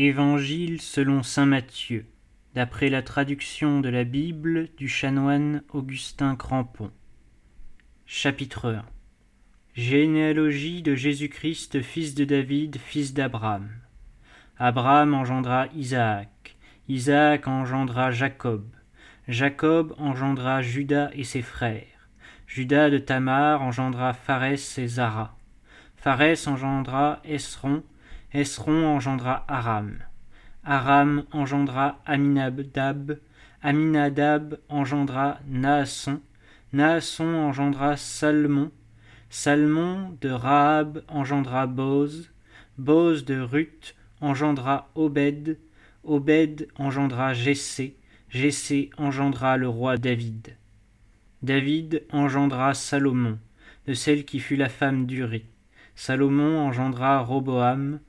Évangile selon saint Matthieu, d'après la traduction de la Bible du chanoine Augustin Crampon. Chapitre 1 Généalogie de Jésus-Christ, fils de David, fils d'Abraham. Abraham engendra Isaac, Isaac engendra Jacob, Jacob engendra Judas et ses frères, Judas de Tamar engendra Pharès et Zara, Pharès engendra Esron, Esron engendra Aram. Aram engendra Aminadab. Aminadab engendra Naasson. Naasson engendra Salmon. Salmon de Rahab engendra Boz. Boz de Ruth engendra Obed. Obed engendra Jessé. Jessé engendra le roi David. David engendra Salomon, de celle qui fut la femme d'Uri. Salomon engendra Roboam.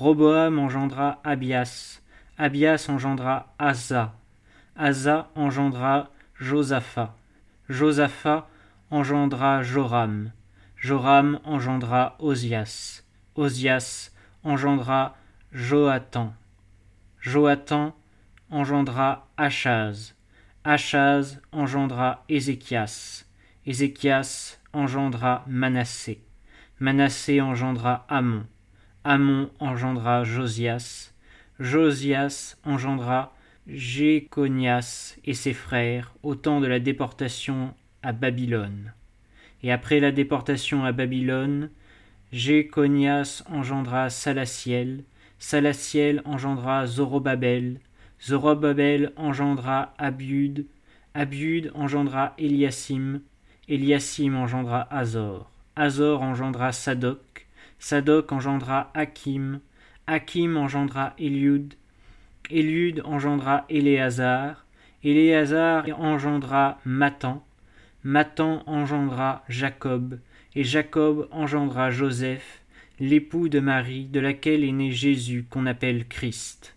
Roboam engendra Abias, Abias engendra Asa, Asa engendra Josaphat, Josaphat engendra Joram, Joram engendra Osias, Osias engendra Joatan, Joatan engendra Achaz, Achaz engendra Ézéchias, Ézéchias engendra Manassé, Manassé engendra Amon, Amon engendra Josias, Josias engendra Jéconias et ses frères au temps de la déportation à Babylone. Et après la déportation à Babylone, Jéconias engendra Salaciel, Salaciel engendra Zorobabel, Zorobabel engendra Abiud, Abiud engendra Eliasim, Eliasim engendra Azor, Azor engendra Sadoc, Sadoc engendra Hakim, Hakim engendra Eliud, Eliud engendra Éléazar, Éléazar engendra Matan, Matan engendra Jacob, et Jacob engendra Joseph, l'époux de Marie, de laquelle est né Jésus qu'on appelle Christ.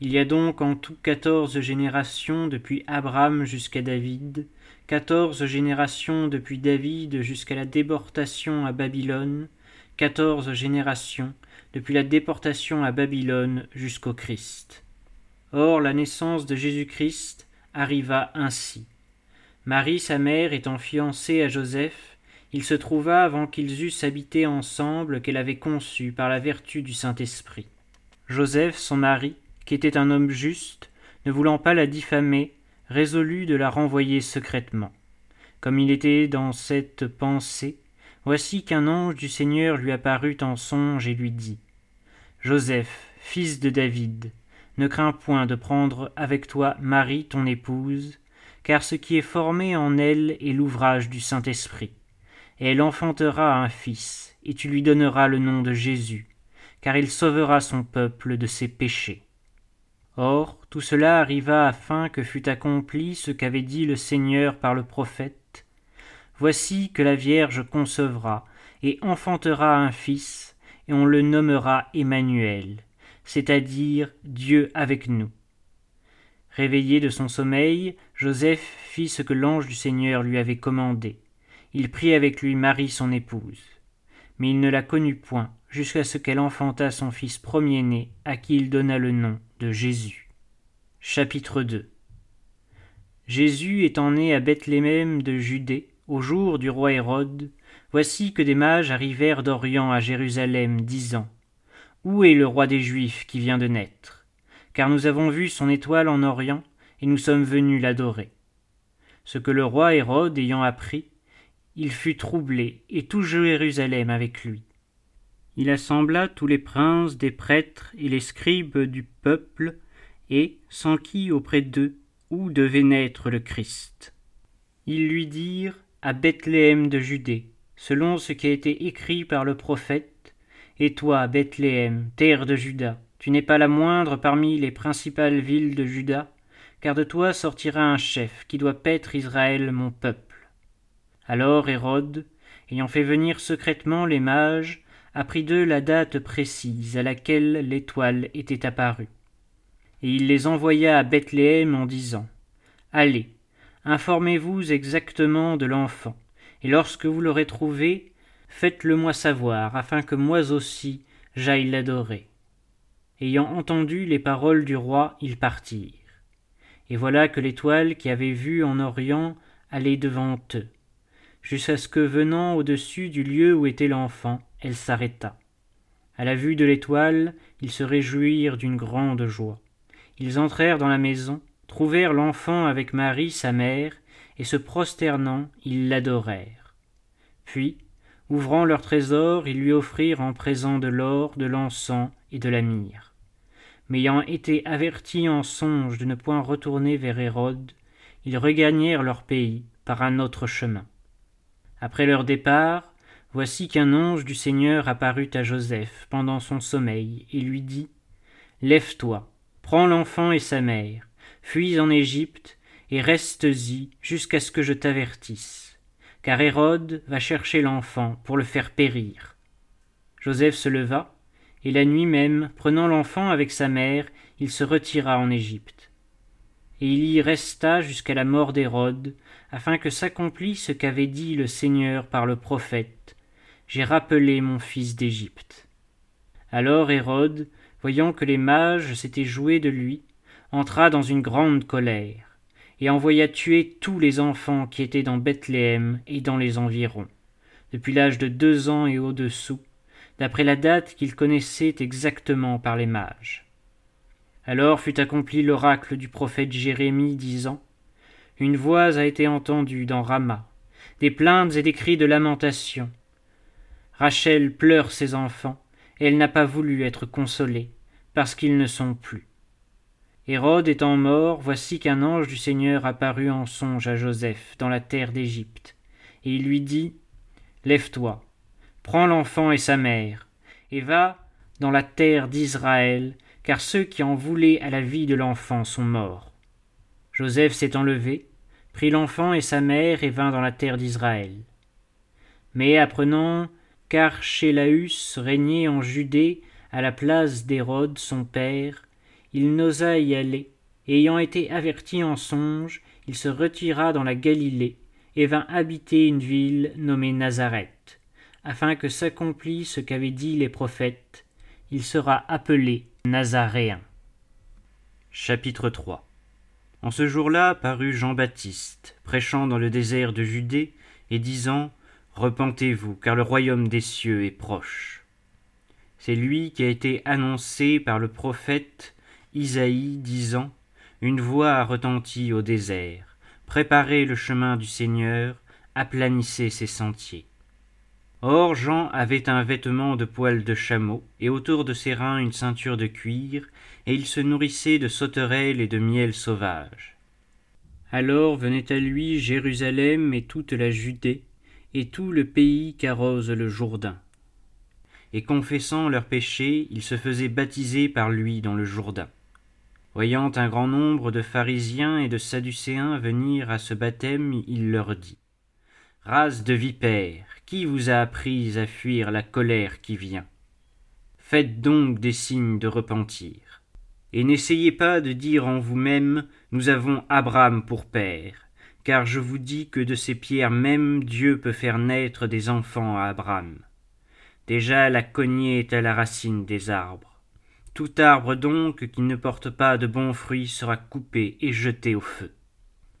Il y a donc en tout quatorze générations depuis Abraham jusqu'à David, quatorze générations depuis David jusqu'à la déportation à Babylone, quatorze générations, depuis la déportation à Babylone jusqu'au Christ. Or la naissance de Jésus-Christ arriva ainsi. Marie, sa mère, étant fiancée à Joseph, il se trouva avant qu'ils eussent habité ensemble qu'elle avait conçu par la vertu du Saint-Esprit. Joseph, son mari, qui était un homme juste, ne voulant pas la diffamer, résolut de la renvoyer secrètement. Comme il était dans cette pensée, Voici qu'un ange du Seigneur lui apparut en songe et lui dit Joseph, fils de David, ne crains point de prendre avec toi Marie ton épouse, car ce qui est formé en elle est l'ouvrage du Saint-Esprit. Et elle enfantera un fils, et tu lui donneras le nom de Jésus, car il sauvera son peuple de ses péchés. Or, tout cela arriva afin que fût accompli ce qu'avait dit le Seigneur par le prophète Voici que la Vierge concevra et enfantera un fils, et on le nommera Emmanuel, c'est-à-dire Dieu avec nous. Réveillé de son sommeil, Joseph fit ce que l'ange du Seigneur lui avait commandé. Il prit avec lui Marie son épouse. Mais il ne la connut point, jusqu'à ce qu'elle enfanta son fils premier-né, à qui il donna le nom de Jésus. Chapitre 2 Jésus étant né à Bethléem de Judée, au jour du roi Hérode, voici que des mages arrivèrent d'Orient à Jérusalem, disant Où est le roi des Juifs qui vient de naître? Car nous avons vu son étoile en Orient, et nous sommes venus l'adorer. Ce que le roi Hérode ayant appris, il fut troublé, et tout Jérusalem avec lui. Il assembla tous les princes des prêtres et les scribes du peuple, et s'enquit auprès d'eux où devait naître le Christ. Ils lui dirent à Bethléem de Judée, selon ce qui a été écrit par le prophète. Et toi, Bethléem, terre de Juda, tu n'es pas la moindre parmi les principales villes de Juda, car de toi sortira un chef qui doit paître Israël mon peuple. Alors Hérode, ayant fait venir secrètement les mages, apprit d'eux la date précise à laquelle l'étoile était apparue. Et il les envoya à Bethléem en disant Allez, Informez-vous exactement de l'enfant, et lorsque vous l'aurez trouvé, faites-le moi savoir, afin que moi aussi j'aille l'adorer. ayant entendu les paroles du roi, ils partirent. Et voilà que l'étoile qui avait vu en Orient allait devant eux, jusqu'à ce que venant au-dessus du lieu où était l'enfant, elle s'arrêta. À la vue de l'étoile, ils se réjouirent d'une grande joie. Ils entrèrent dans la maison, trouvèrent l'enfant avec Marie sa mère, et se prosternant, ils l'adorèrent. Puis, ouvrant leur trésor, ils lui offrirent en présent de l'or, de l'encens et de la myrrhe. Mais ayant été avertis en songe de ne point retourner vers Hérode, ils regagnèrent leur pays par un autre chemin. Après leur départ, voici qu'un ange du Seigneur apparut à Joseph pendant son sommeil et lui dit Lève-toi, prends l'enfant et sa mère, fuis en Égypte et restes-y jusqu'à ce que je t'avertisse, car Hérode va chercher l'enfant pour le faire périr. Joseph se leva, et la nuit même, prenant l'enfant avec sa mère, il se retira en Égypte. Et il y resta jusqu'à la mort d'Hérode, afin que s'accomplisse ce qu'avait dit le Seigneur par le prophète. J'ai rappelé mon fils d'Égypte. Alors Hérode, voyant que les mages s'étaient joués de lui, entra dans une grande colère, et envoya tuer tous les enfants qui étaient dans Bethléem et dans les environs, depuis l'âge de deux ans et au-dessous, d'après la date qu'il connaissait exactement par les mages. Alors fut accompli l'oracle du prophète Jérémie disant Une voix a été entendue dans Rama, des plaintes et des cris de lamentation. Rachel pleure ses enfants, et elle n'a pas voulu être consolée, parce qu'ils ne sont plus. Hérode étant mort, voici qu'un ange du Seigneur apparut en songe à Joseph dans la terre d'Égypte, et il lui dit Lève-toi, prends l'enfant et sa mère, et va dans la terre d'Israël, car ceux qui en voulaient à la vie de l'enfant sont morts. Joseph s'est enlevé, prit l'enfant et sa mère et vint dans la terre d'Israël. Mais apprenant qu'Archélaüs régnait en Judée à la place d'Hérode son père, il n'osa y aller, et ayant été averti en songe, il se retira dans la Galilée et vint habiter une ville nommée Nazareth afin que s'accomplisse ce qu'avaient dit les prophètes, il sera appelé Nazaréen. Chapitre 3 En ce jour-là parut Jean-Baptiste, prêchant dans le désert de Judée, et disant Repentez-vous, car le royaume des cieux est proche. C'est lui qui a été annoncé par le prophète Isaïe, disant Une voix a retenti au désert. Préparez le chemin du Seigneur, aplanissez ses sentiers. Or Jean avait un vêtement de poils de chameau, et autour de ses reins une ceinture de cuir, et il se nourrissait de sauterelles et de miel sauvage. Alors venait à lui Jérusalem et toute la Judée, et tout le pays qu'arrose le Jourdain. Et confessant leurs péchés, ils se faisaient baptiser par lui dans le Jourdain. Voyant un grand nombre de pharisiens et de sadducéens venir à ce baptême, il leur dit Race de vipères, qui vous a appris à fuir la colère qui vient? Faites donc des signes de repentir. Et n'essayez pas de dire en vous-même Nous avons Abraham pour père, car je vous dis que de ces pierres mêmes Dieu peut faire naître des enfants à Abraham. Déjà la cognée est à la racine des arbres. Tout arbre donc qui ne porte pas de bons fruits sera coupé et jeté au feu.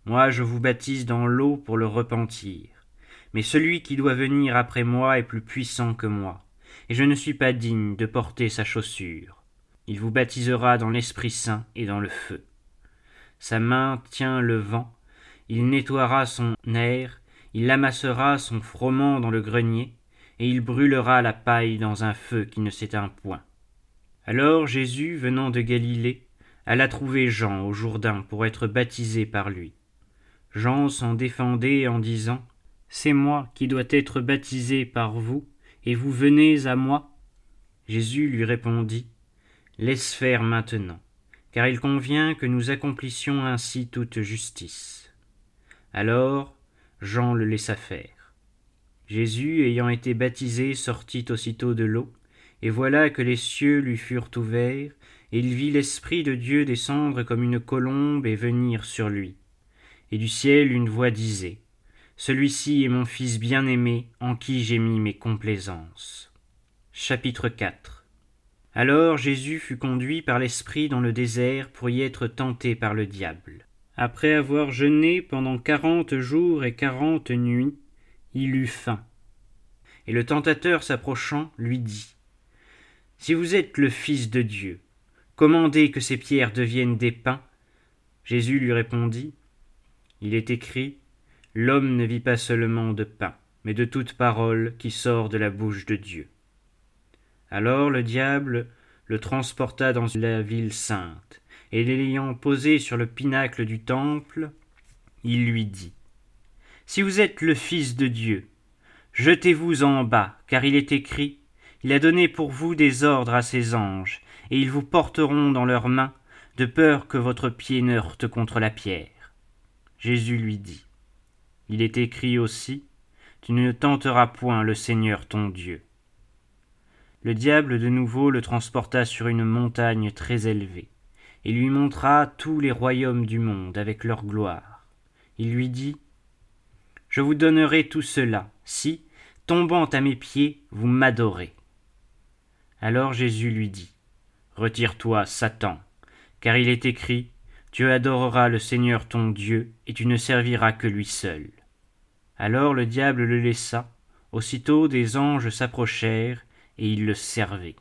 Moi je vous baptise dans l'eau pour le repentir mais celui qui doit venir après moi est plus puissant que moi, et je ne suis pas digne de porter sa chaussure. Il vous baptisera dans l'Esprit Saint et dans le feu. Sa main tient le vent, il nettoiera son air, il amassera son froment dans le grenier, et il brûlera la paille dans un feu qui ne s'éteint point. Alors Jésus, venant de Galilée, alla trouver Jean au Jourdain pour être baptisé par lui. Jean s'en défendait en disant c'est moi qui dois être baptisé par vous, et vous venez à moi? Jésus lui répondit Laisse faire maintenant, car il convient que nous accomplissions ainsi toute justice. Alors Jean le laissa faire. Jésus, ayant été baptisé, sortit aussitôt de l'eau, et voilà que les cieux lui furent ouverts, et il vit l'Esprit de Dieu descendre comme une colombe et venir sur lui. Et du ciel une voix disait celui-ci est mon Fils bien-aimé, en qui j'ai mis mes complaisances. Chapitre 4 Alors Jésus fut conduit par l'Esprit dans le désert pour y être tenté par le diable. Après avoir jeûné pendant quarante jours et quarante nuits, il eut faim. Et le tentateur s'approchant lui dit Si vous êtes le Fils de Dieu, commandez que ces pierres deviennent des pains. Jésus lui répondit Il est écrit L'homme ne vit pas seulement de pain, mais de toute parole qui sort de la bouche de Dieu. Alors le diable le transporta dans la ville sainte, et l'ayant posé sur le pinacle du temple, il lui dit Si vous êtes le Fils de Dieu, jetez-vous en bas, car il est écrit Il a donné pour vous des ordres à ses anges, et ils vous porteront dans leurs mains, de peur que votre pied ne heurte contre la pierre. Jésus lui dit Il est écrit aussi Tu ne tenteras point le Seigneur ton Dieu. Le diable de nouveau le transporta sur une montagne très élevée, et lui montra tous les royaumes du monde avec leur gloire. Il lui dit Je vous donnerai tout cela, si, tombant à mes pieds, vous m'adorez. Alors Jésus lui dit Retire-toi, Satan, car il est écrit Tu adoreras le Seigneur ton Dieu, et tu ne serviras que lui seul. Alors le diable le laissa, aussitôt des anges s'approchèrent, et il le servait.